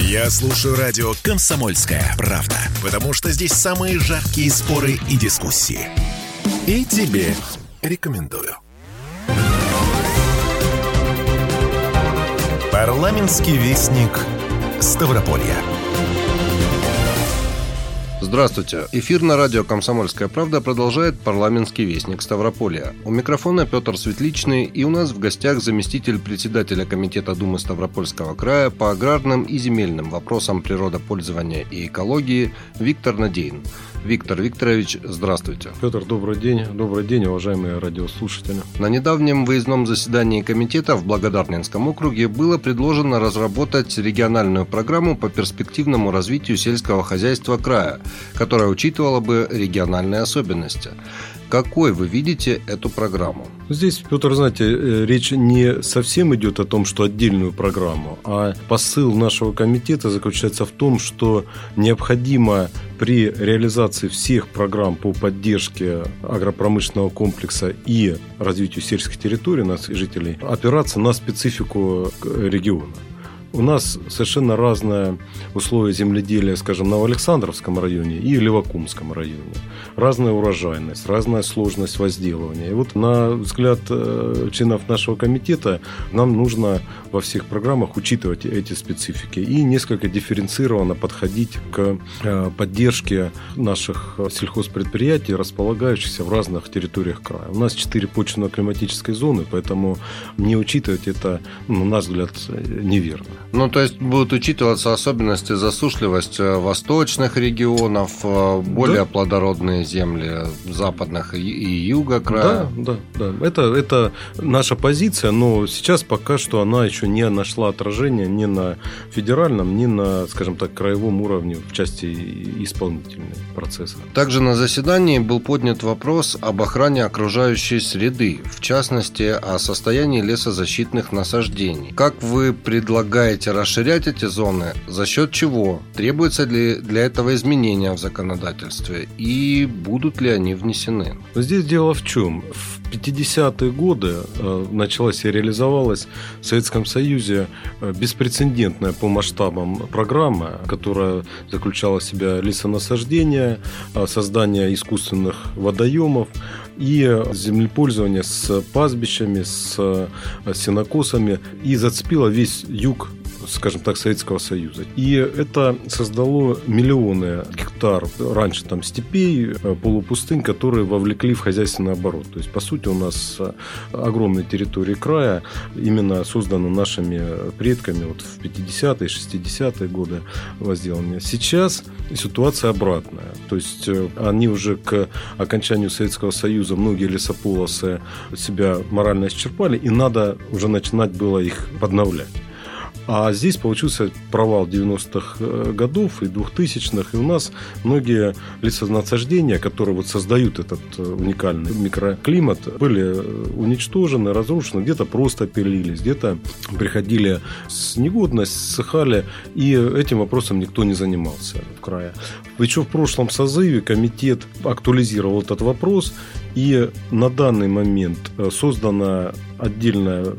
Я слушаю радио «Комсомольская правда», потому что здесь самые жаркие споры и дискуссии. И тебе рекомендую. Парламентский вестник Ставрополья. Здравствуйте. Эфир на радио «Комсомольская правда» продолжает парламентский вестник Ставрополья. У микрофона Петр Светличный и у нас в гостях заместитель председателя Комитета Думы Ставропольского края по аграрным и земельным вопросам природопользования и экологии Виктор Надеин. Виктор Викторович, здравствуйте. Петр, добрый день. Добрый день, уважаемые радиослушатели. На недавнем выездном заседании комитета в Благодарнинском округе было предложено разработать региональную программу по перспективному развитию сельского хозяйства края, которая учитывала бы региональные особенности. Какой вы видите эту программу? Здесь, Петр, знаете, э, речь не совсем идет о том, что отдельную программу, а посыл нашего комитета заключается в том, что необходимо при реализации всех программ по поддержке агропромышленного комплекса и развитию сельских территорий нас и жителей опираться на специфику региона. У нас совершенно разные условия земледелия, скажем, в Новоалександровском районе и Левакумском районе. Разная урожайность, разная сложность возделывания. И вот на взгляд э, членов нашего комитета нам нужно во всех программах учитывать эти специфики и несколько дифференцированно подходить к э, поддержке наших сельхозпредприятий, располагающихся в разных территориях края. У нас четыре почвенно-климатической зоны, поэтому не учитывать это, на наш взгляд, неверно. Ну, то есть будут учитываться особенности засушливости восточных регионов, э, более да. плодородные земли западных и, юга края. Да, да, да. Это, это наша позиция, но сейчас пока что она еще не нашла отражения ни на федеральном, ни на, скажем так, краевом уровне в части исполнительных процессов. Также на заседании был поднят вопрос об охране окружающей среды, в частности, о состоянии лесозащитных насаждений. Как вы предлагаете предлагаете расширять эти зоны, за счет чего? Требуется ли для этого изменения в законодательстве? И будут ли они внесены? Здесь дело в чем? В 50-е годы э, началась и реализовалась в Советском Союзе э, беспрецедентная по масштабам программа, которая заключала в себя лесонасаждение, э, создание искусственных водоемов, и землепользование с пастбищами, с сенокосами. И зацепило весь юг скажем так, Советского Союза. И это создало миллионы гектар раньше там степей, э, полупустынь, которые вовлекли в хозяйственный оборот. То есть, по сути, у нас э, огромные территории края именно созданы нашими предками вот в 50-е, 60-е годы возделывания. Сейчас ситуация обратная. То есть, э, они уже к окончанию Советского Союза многие лесополосы себя морально исчерпали, и надо уже начинать было их подновлять. А здесь получился провал 90-х э, годов и 2000-х. И у нас многие лесонасаждения, которые вот создают этот э, уникальный микроклимат, были э, уничтожены, разрушены, где-то просто пилились, где-то приходили с негодность, ссыхали, и этим вопросом никто не занимался в крае. Причем в прошлом созыве комитет актуализировал этот вопрос, и на данный момент создана отдельное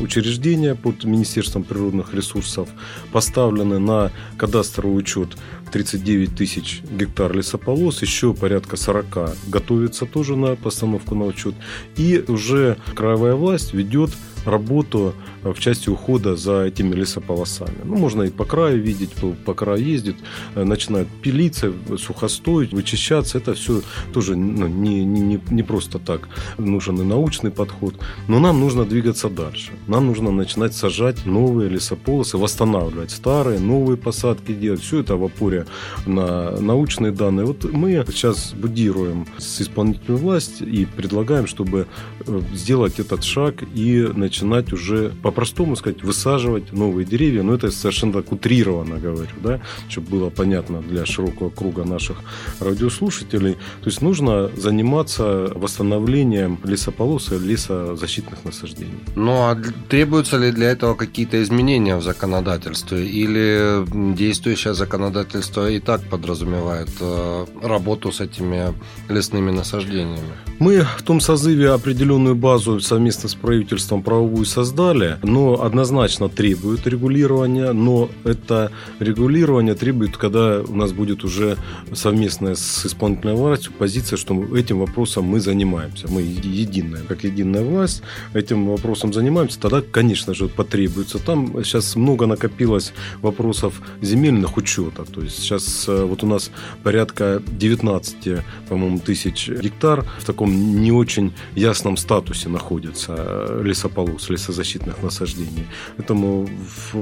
учреждение под Министерством природных ресурсов, поставлены на кадастровый учет 39 тысяч гектар лесополос, еще порядка 40 готовится тоже на постановку на учет. И уже краевая власть ведет работу в части ухода за этими лесополосами. Ну, можно и по краю видеть, по, по краю ездит, э, начинает пилиться, сухостой, вычищаться. Это все тоже ну, не, не, не просто так. Нужен и научный подход. Но нам нужно двигаться дальше. Нам нужно начинать сажать новые лесополосы, восстанавливать старые, новые посадки делать. Все это в опоре на научные данные. Вот мы сейчас будируем с исполнительной властью и предлагаем, чтобы э, сделать этот шаг и начинать уже по по-простому сказать, высаживать новые деревья, но это совершенно так утрированно говорю, да, чтобы было понятно для широкого круга наших радиослушателей. То есть нужно заниматься восстановлением лесополос и лесозащитных насаждений. Ну а требуются ли для этого какие-то изменения в законодательстве или действующее законодательство и так подразумевает э, работу с этими лесными насаждениями? Мы в том созыве определенную базу совместно с правительством правовую создали, но однозначно требует регулирования, но это регулирование требует, когда у нас будет уже совместная с исполнительной властью позиция, что этим вопросом мы занимаемся. Мы единая, как единая власть, этим вопросом занимаемся, тогда, конечно же, потребуется. Там сейчас много накопилось вопросов земельных учета. То есть сейчас э, вот у нас порядка 19, по-моему, тысяч гектар в таком не очень ясном статусе находится э, лесополос, лесозащитных насаждений. Этому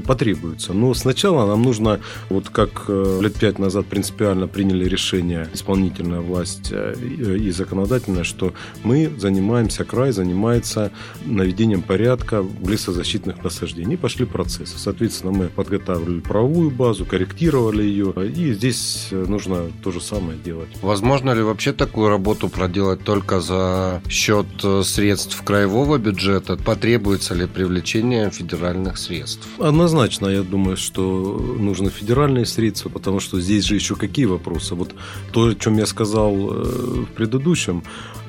потребуется. Но сначала нам нужно, вот как э, лет пять назад принципиально приняли решение исполнительная власть и законодательная, что мы занимаемся, край занимается наведением порядка в лесозащитных насаждений. И пошли процессы. Соответственно, мы подготавливали правовую базу, корректировали ее. И здесь нужно то же самое делать. Возможно ли вообще такую работу проделать только за счет э, средств краевого бюджета? Потребуется ли привлечение федеральных средств? Однозначно, я думаю, что нужны федеральные средства, потому что здесь же еще какие вопросы? Вот то, о чем я сказал э, в предыдущем,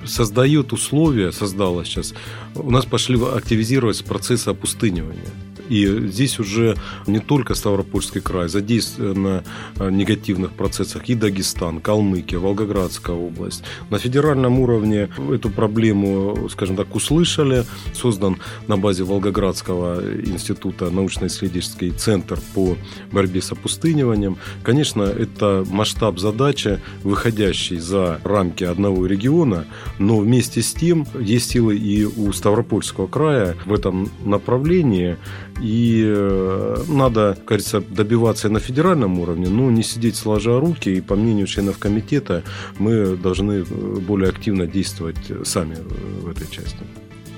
создает условия, создала сейчас, у нас пошли активизироваться процессы опустынивания. И здесь уже не только Ставропольский край, задействованы в негативных процессах и Дагестан, Калмыкия, Волгоградская область. На федеральном уровне эту проблему, скажем так, услышали. Создан на базе Волгоградского института научно-исследовательский центр по борьбе с опустыниванием. Конечно, это масштаб задачи, выходящий за рамки одного региона, но вместе с тем есть силы и у Ставропольского края в этом направлении. И э, надо, кажется, добиваться на федеральном уровне, но не сидеть сложа руки. И по мнению членов комитета, мы должны э, более активно действовать сами э, в этой части.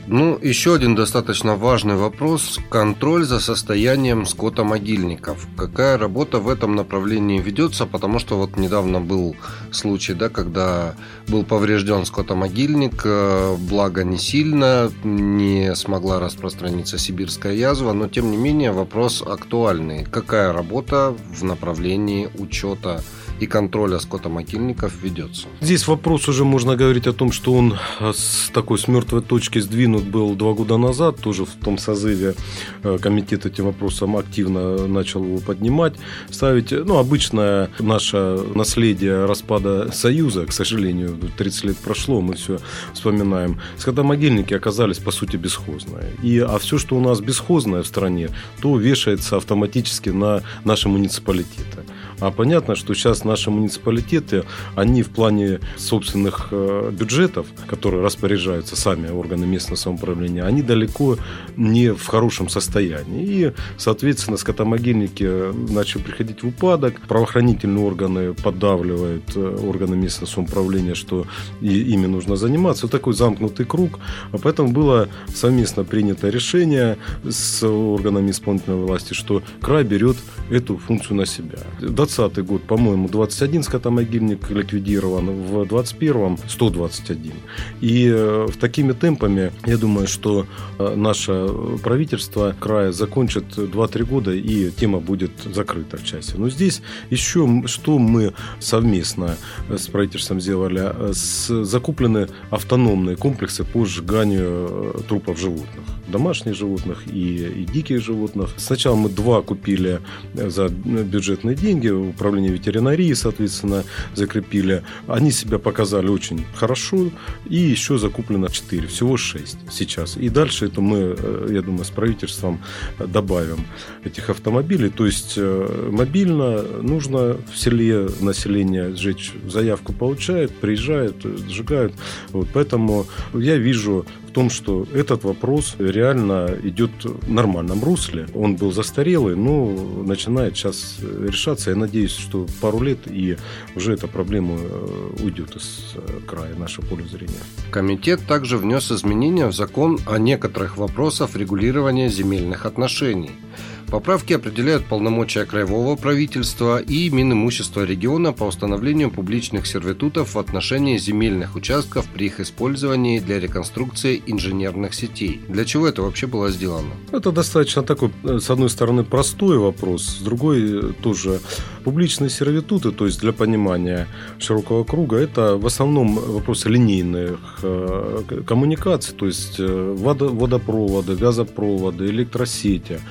Ну, еще один достаточно важный вопрос – контроль за состоянием скотомогильников. Какая работа в этом направлении ведется? Потому что вот недавно был случай, да, когда был поврежден скотомогильник, э, благо не сильно, не смогла распространиться сибирская язва, но тем не менее вопрос актуальный. Какая работа в направлении учета и контроля скотомогильников ведется. Здесь вопрос уже можно говорить о том, что он э, с такой с мертвой точки сдвинут был два года назад, тоже в том созыве э, комитет этим вопросом активно начал его поднимать, ставить. Ну, обычное наше наследие распада Союза, к сожалению, 30 лет прошло, мы все вспоминаем. Скотомогильники оказались, по сути, бесхозные. И, а все, что у нас бесхозное в стране, то вешается автоматически на наши муниципалитеты. А понятно, что сейчас наши муниципалитеты, они в плане собственных э, бюджетов, которые распоряжаются сами органы местного самоуправления, они далеко не в хорошем состоянии. И, соответственно, скотомогильники начали приходить в упадок, правоохранительные органы поддавливают э, органы местного самоуправления, что ими нужно заниматься. Вот такой замкнутый круг. А поэтому было совместно принято решение с органами исполнительной власти, что край берет эту функцию на себя. 2020 год, по-моему, 21 скотомогильник ликвидирован, в 2021 121. И э, такими темпами, я думаю, что э, наше правительство края закончит 2-3 года, и тема будет закрыта в части. Но здесь еще что мы совместно с правительством сделали? Закуплены автономные комплексы по сжиганию э, трупов животных домашних животных и, и диких животных. Сначала мы два купили за бюджетные деньги, управление ветеринарии, соответственно, закрепили. Они себя показали очень хорошо, и еще закуплено 4, всего 6 сейчас. И дальше это мы, э, я думаю, с правительством добавим этих автомобилей. То есть э, мобильно нужно в селе население сжечь заявку получает, приезжают, сжигают. Вот, поэтому я вижу в том, что этот вопрос реально идет в нормальном русле. Он был застарелый, но начинает сейчас решаться. Я надеюсь, что пару лет и уже эта проблема э, уйдет из э, края нашего поля зрения. Комитет также внес изменения в закон о некоторых вопросах регулирования земельных отношений. Поправки определяют полномочия краевого правительства и Минимущества региона по установлению публичных сервитутов в отношении земельных участков при их использовании для реконструкции инженерных сетей. Для чего это вообще было сделано? Это достаточно такой, э, с одной стороны, простой вопрос, с другой э, тоже публичные сервитуты, то есть для понимания широкого круга, это в основном вопросы линейных э, коммуникаций, то есть водопроводы, газопроводы, электросети.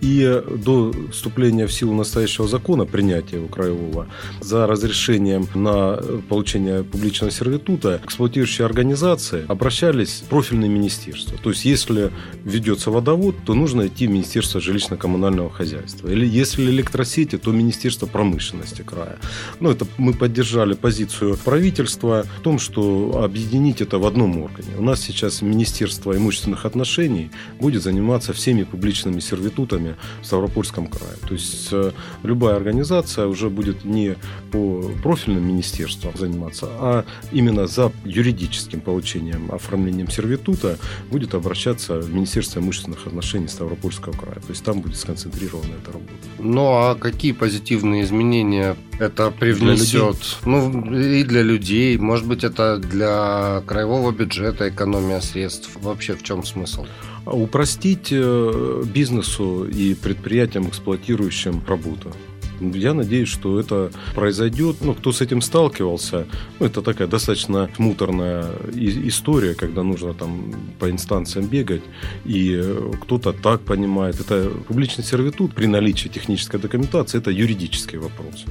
И до вступления в силу настоящего закона, принятия его краевого, за разрешением на получение публичного сервитута эксплуатирующие организации обращались в профильные министерства. То есть, если ведется водовод, то нужно идти в Министерство жилищно-коммунального хозяйства. Или если электросети, то Министерство промышленности края. Ну, это мы поддержали позицию правительства в том, что объединить это в одном органе. У нас сейчас Министерство имущественных отношений будет заниматься всеми публичными сервитутами регионами в Ставропольском крае. То есть э, любая организация уже будет не по профильным министерствам заниматься, а именно за юридическим получением, оформлением сервитута будет обращаться в Министерство имущественных отношений Ставропольского края. То есть там будет сконцентрирована эта работа. Ну а какие позитивные изменения это привнесет? Ну и для людей, может быть это для краевого бюджета экономия средств. Вообще в чем смысл? Упростить э, бизнесу и предприятиям, эксплуатирующим работу. Я надеюсь, что это произойдет. Ну, кто с этим сталкивался, ну, это такая достаточно муторная история, когда нужно там по инстанциям бегать, и кто-то так понимает. Это публичный сервитут при наличии технической документации, это юридический вопрос.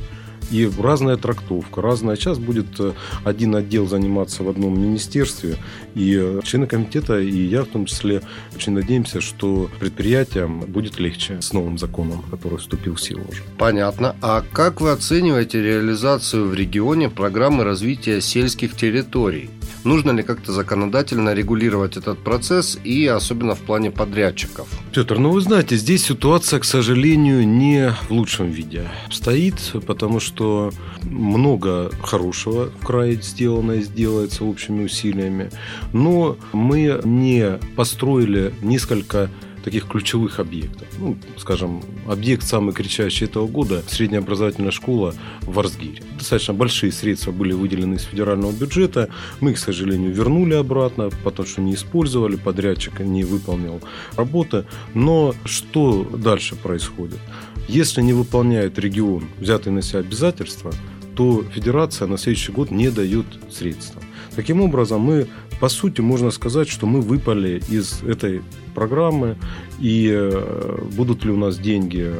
И разная трактовка, разная. Сейчас будет э, один отдел заниматься в одном министерстве, и э, члены комитета, и я в том числе, очень надеемся, что предприятиям будет легче с новым законом, который вступил в силу уже. Понятно. А как вы оцениваете реализацию в регионе программы развития сельских территорий? Нужно ли как-то законодательно регулировать этот процесс и особенно в плане подрядчиков? Петр, ну вы знаете, здесь ситуация, к сожалению, не в лучшем виде стоит, потому что много хорошего в крае сделано и сделается общими усилиями, но мы не построили несколько таких ключевых объектов. Ну, скажем, объект самый кричащий этого года – средняя образовательная школа в Арсгире. Достаточно большие средства были выделены из федерального бюджета. Мы их, к сожалению, вернули обратно, потому что не использовали, подрядчик не выполнил работы. Но что дальше происходит? Если не выполняет регион взятые на себя обязательства, то федерация на следующий год не дает средства. Таким образом, мы, по сути, можно сказать, что мы выпали из этой программы, и э, будут ли у нас деньги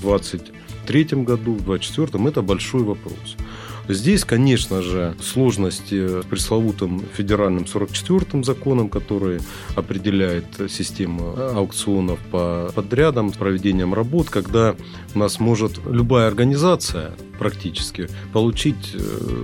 в 2023 году, в 2024, это большой вопрос. Здесь, конечно же, сложности с пресловутым федеральным 44-м законом, который определяет систему аукционов по подрядам, с проведением работ, когда у нас может любая организация практически получить э,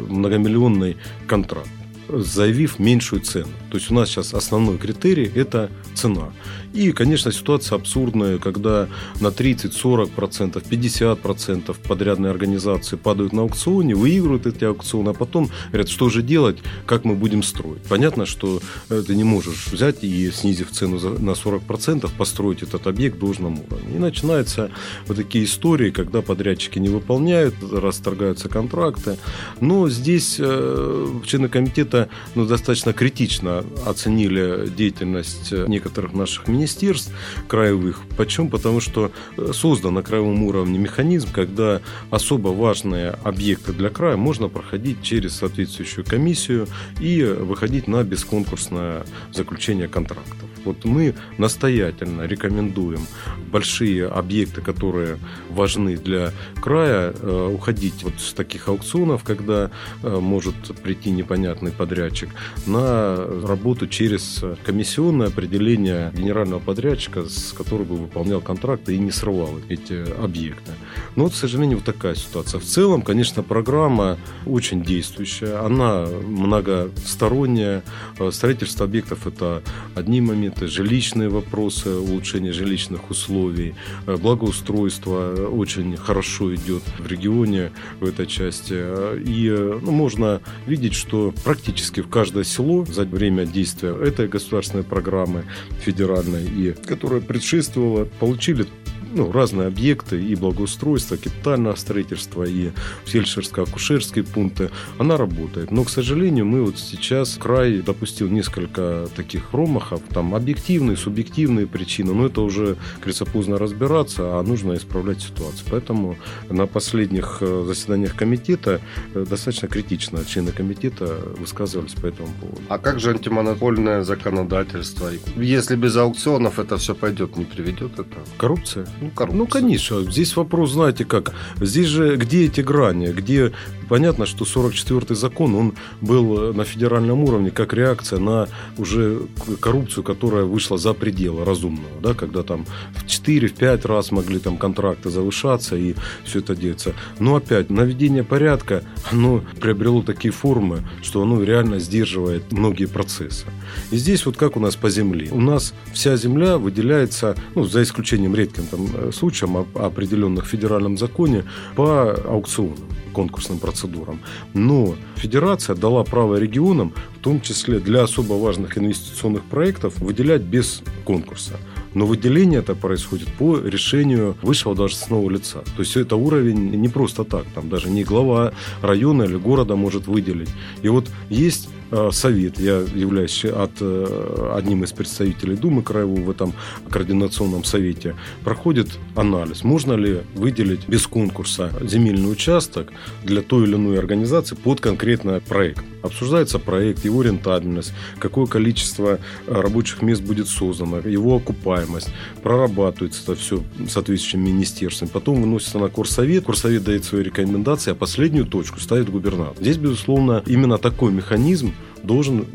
многомиллионный контракт заявив меньшую цену. То есть у нас сейчас основной критерий – это цена. И, конечно, ситуация абсурдная, когда на 30, 40 процентов, 50 процентов подрядные организации падают на аукционе, выигрывают эти аукционы, а потом говорят, что же делать, как мы будем строить. Понятно, что ты не можешь взять и, снизив цену на 40 процентов, построить этот объект в должном уровне. И начинаются вот такие истории, когда подрядчики не выполняют, расторгаются контракты. Но здесь э, члены комитета ну, достаточно критично оценили деятельность некоторых наших министерств краевых. Почему? Потому что э, создан на краевом уровне механизм, когда особо важные объекты для края можно проходить через соответствующую комиссию и выходить на бесконкурсное заключение контрактов. Вот мы настоятельно рекомендуем большие объекты, которые важны для края, э, уходить вот с таких аукционов, когда э, может прийти непонятный подрядчик, на работу через комиссионное определение генерального подрядчика, с которым бы выполнял контракты и не срывал эти объекты. Но вот, к сожалению, вот такая ситуация. В целом, конечно, программа очень действующая, она многосторонняя. Э, строительство объектов – это одни моменты, это жилищные вопросы, улучшение жилищных условий, э, благоустройство очень хорошо идет в регионе в этой части. И э, ну, можно видеть, что практически в каждое село за время действия этой государственной программы федеральной, и которая предшествовала, получили ну, разные объекты и благоустройства, капитального строительства, и фельдшерско-акушерские пункты, она работает. Но, к сожалению, мы вот сейчас край допустил несколько таких промахов, там объективные, субъективные причины, но это уже, говорится, поздно разбираться, а нужно исправлять ситуацию. Поэтому на последних э, заседаниях комитета э, достаточно критично члены комитета высказывались по этому поводу. А как же антимонопольное законодательство? Если без аукционов это все пойдет, не приведет это? Коррупция? Ну, коррупция. Ну, конечно. Здесь вопрос, знаете как, здесь же где эти грани, где понятно, что 44-й закон, он был на федеральном уровне как реакция на уже коррупцию, которая вышла за пределы разумного, да, когда там в 4-5 раз могли там контракты завышаться и все это делается. Но опять, наведение порядка, оно приобрело такие формы, что оно реально сдерживает многие процессы. И здесь вот как у нас по земле. У нас вся земля выделяется, ну, за исключением редким там э, случаем, определенных в федеральном законе, по аукционам конкурсным процедурам. Но федерация дала право регионам, в том числе для особо важных инвестиционных проектов, выделять без конкурса. Но выделение это происходит по решению высшего должностного лица. То есть это уровень не просто так. Там даже не глава района или города может выделить. И вот есть совет, я являюсь от, э, одним из представителей Думы Краевого в этом координационном совете, проходит анализ, можно ли выделить без конкурса земельный участок для той или иной организации под конкретный проект. Обсуждается проект, его рентабельность, какое количество э, рабочих мест будет создано, его окупаемость, прорабатывается это все соответствующим министерством, потом выносится на Корсовет, Корсовет дает свои рекомендации, а последнюю точку ставит губернатор. Здесь, безусловно, именно такой механизм должен,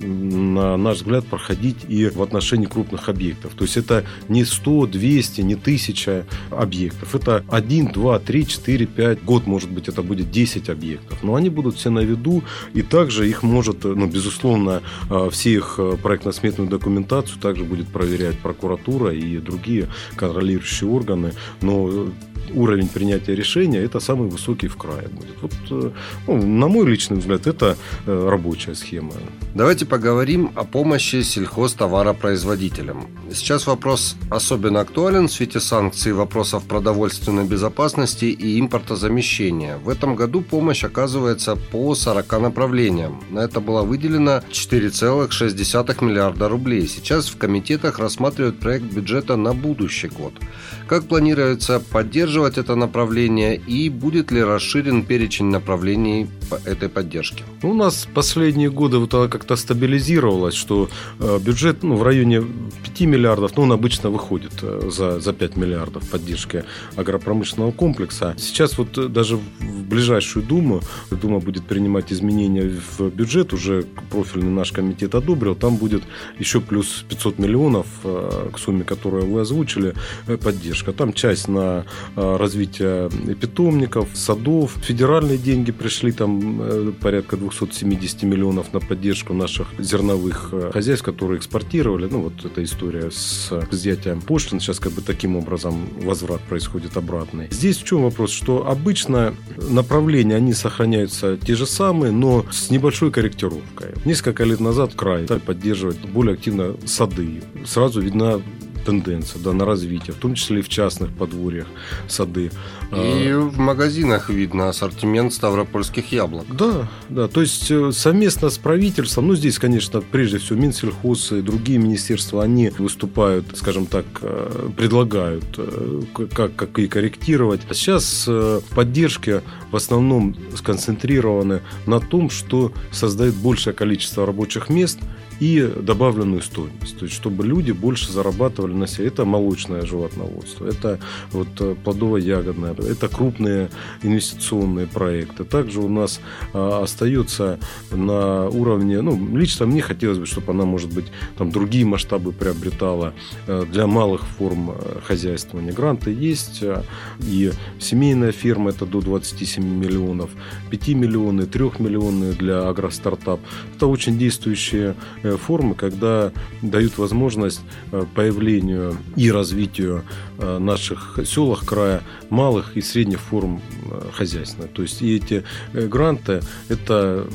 на наш взгляд, проходить и в отношении крупных объектов. То есть это не 100, 200, не 1000 объектов. Это 1, 2, 3, 4, 5. Год, может быть, это будет 10 объектов. Но они будут все на виду, и также их может, ну, безусловно, а, все их а, проектно-сметную документацию также будет проверять прокуратура и другие контролирующие органы. Но уровень принятия решения это самый высокий в крае будет. Вот, э, ну, на мой личный взгляд, это э, рабочая схема. Давайте поговорим о помощи сельхозтоваропроизводителям. Сейчас вопрос особенно актуален в свете санкций, вопросов продовольственной безопасности и импортозамещения. В этом году помощь оказывается по 40 направлениям. На это было выделено 4,6 миллиарда рублей. Сейчас в комитетах рассматривают проект бюджета на будущий год. Как планируется поддерживать это направление и будет ли расширен перечень направлений этой поддержки? У нас последние годы вот она как-то стабилизировалась, что э, бюджет ну, в районе 5 миллиардов, ну, он обычно выходит э, за, за 5 миллиардов поддержки агропромышленного комплекса. Сейчас вот э, даже в ближайшую Думу, Дума будет принимать изменения в бюджет, уже профильный наш комитет одобрил, там будет еще плюс 500 миллионов к сумме, которую вы озвучили, поддержка. Там часть на развитие питомников, садов, федеральные деньги пришли, там порядка 270 миллионов на поддержку наших зерновых э, хозяйств, которые экспортировали. Ну, вот эта история с взятием пошлин. Сейчас как бы таким образом возврат происходит обратный. Здесь в чем вопрос? Что обычно направления, они сохраняются те же самые, но с небольшой корректировкой. Несколько лет назад край стали поддерживать более активно сады. Сразу видна тенденция да, на развитие, в том числе и в частных подворьях сады. И а, в магазинах видно ассортимент ставропольских яблок. Да, да, то есть э, совместно с правительством, ну здесь, конечно, прежде всего Минсельхоз и другие министерства, они выступают, скажем так, э, предлагают, э, как, как и корректировать. А сейчас поддержки в основном сконцентрированы на том, что создает большее количество рабочих мест и добавленную стоимость. То есть, чтобы люди больше зарабатывали на себе. Это молочное животноводство, это вот э, плодово-ягодное, это крупные инвестиционные проекты. Также у нас а, остается на уровне, ну, лично мне хотелось бы, чтобы она, может быть, там другие масштабы приобретала э, для малых форм э, хозяйствования. Гранты есть, и семейная ферма это до 27 миллионов, 5 миллионов, 3 миллионов для агростартап. Это очень действующие формы, когда дают возможность э, появлению и развитию э, наших селах края малых и средних форм хозяйственных. То есть и эти гранты это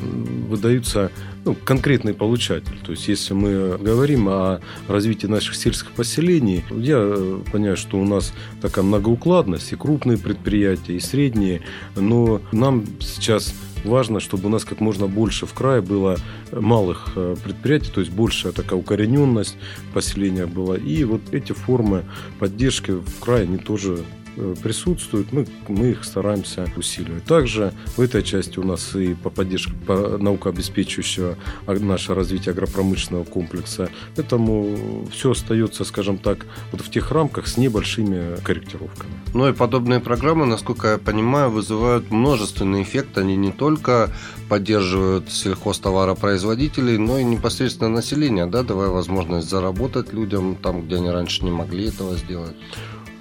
выдаются ну, конкретный получатель. То есть, если мы говорим о развитии наших сельских поселений, я э, понимаю, что у нас такая многоукладность, и крупные предприятия, и средние, но нам сейчас важно, чтобы у нас как можно больше в крае было малых э, предприятий, то есть большая такая укорененность поселения была. И вот эти формы поддержки в крае, они тоже присутствуют, мы, мы их стараемся усиливать. Также в этой части у нас и по поддержке по наукообеспечивающего наше развитие агропромышленного комплекса. Поэтому все остается, скажем так, вот в тех рамках с небольшими корректировками. Ну и подобные программы, насколько я понимаю, вызывают множественный эффект. Они не только поддерживают сельхозтоваропроизводителей, но и непосредственно население, да, давая возможность заработать людям там, где они раньше не могли этого сделать.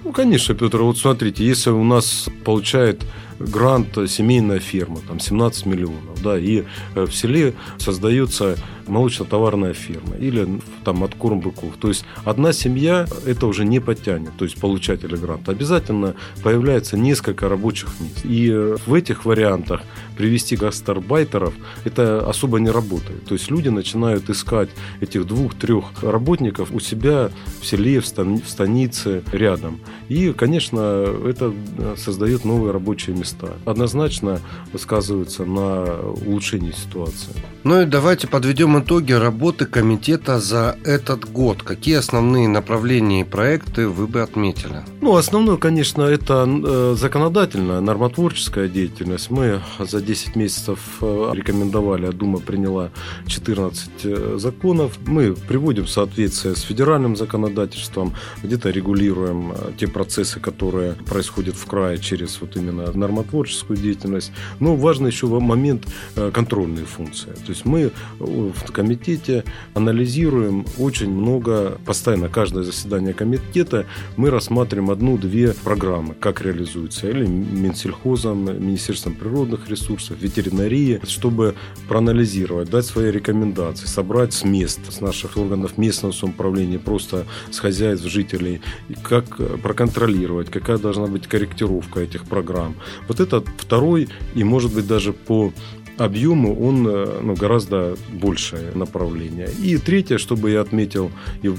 Ну, конечно, Петр, вот смотрите, если у нас получает грант семейная ферма, там 17 миллионов, да, и э, в селе создается молочно-товарная ферма или там откорм быков. То есть одна семья это уже не потянет, то есть получатели гранта. Обязательно появляется несколько рабочих мест. И э, в этих вариантах привести гастарбайтеров это особо не работает. То есть люди начинают искать этих двух-трех работников у себя в селе, в станице, рядом. И, конечно, это э, создает новые рабочие места места однозначно сказываются на улучшении ситуации. Ну и давайте подведем итоги работы комитета за этот год. Какие основные направления и проекты вы бы отметили? Ну, основное, конечно, это э, законодательная, нормотворческая деятельность. Мы за 10 месяцев э, рекомендовали, а Дума приняла 14 э, законов. Мы приводим в соответствие с федеральным законодательством, где-то регулируем те процессы, которые происходят в крае через вот именно нормотворческую творческую деятельность. Но важно еще момент э, контрольной функции. То есть мы в комитете анализируем очень много, постоянно каждое заседание комитета мы рассматриваем одну-две программы, как реализуются, или Минсельхозом, Министерством природных ресурсов, ветеринарии, чтобы проанализировать, дать свои рекомендации, собрать с мест, с наших органов местного самоуправления, просто с хозяев, жителей, как проконтролировать, какая должна быть корректировка этих программ. Вот это второй и, может быть, даже по объему он э, ну, гораздо большее направление. И третье, чтобы я отметил и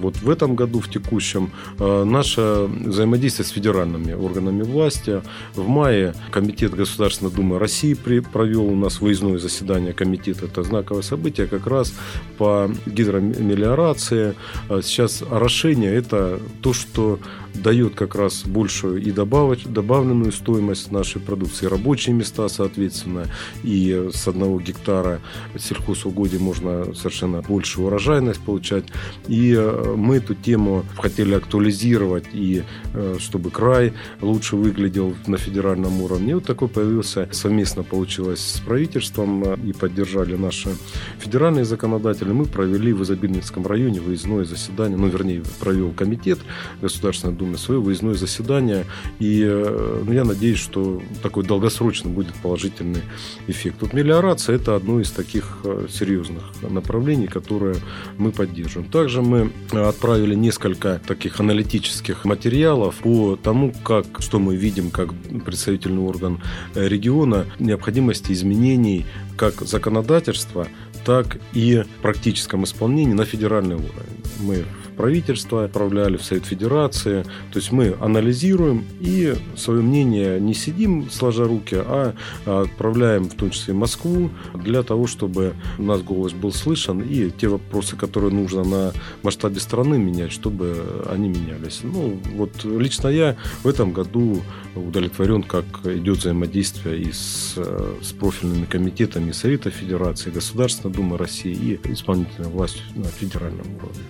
вот в этом году, в текущем, э, наше взаимодействие с федеральными органами власти. В мае Комитет Государственной Думы России провел у нас выездное заседание комитета. Это знаковое событие как раз по гидромелиорации. Э, сейчас орошение – это то, что дает как раз большую и добавоч, добавленную стоимость нашей продукции, рабочие места, соответственно, и с одного гектара сельхозугодий можно совершенно большую урожайность получать. И э, мы эту тему хотели актуализировать, и э, чтобы край лучше выглядел на федеральном уровне. И вот такой появился, совместно получилось с правительством, э, и поддержали наши федеральные законодатели. Мы провели в Изобильницком районе выездное заседание, ну, вернее, провел комитет Государственной Думы Думе свое выездное заседание. И э, ну, я надеюсь, что такой долгосрочно будет положительный эффект. Вот мелиорация – это одно из таких э, серьезных направлений, которые мы поддерживаем. Также мы отправили несколько таких аналитических материалов по тому, как, что мы видим как представительный орган э, региона, необходимости изменений как законодательства, так и практическом исполнении на федеральный уровень. Мы правительство, отправляли в Совет Федерации. То есть мы анализируем и свое мнение не сидим сложа руки, а отправляем в том числе в Москву для того, чтобы у нас голос был слышен и те вопросы, которые нужно на масштабе страны менять, чтобы они менялись. Ну, вот лично я в этом году удовлетворен, как идет взаимодействие и с, с профильными комитетами Совета Федерации, Государственной Думы России и исполнительной властью на федеральном уровне.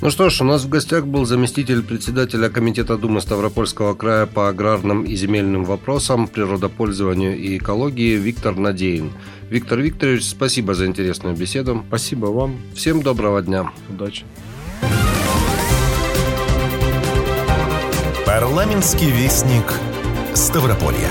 Ну что ж, у нас в гостях был заместитель председателя Комитета Думы Ставропольского края по аграрным и земельным вопросам, природопользованию и экологии Виктор Надеин. Виктор Викторович, спасибо за интересную беседу. Спасибо вам. Всем доброго дня. Удачи. Парламентский вестник Ставрополья.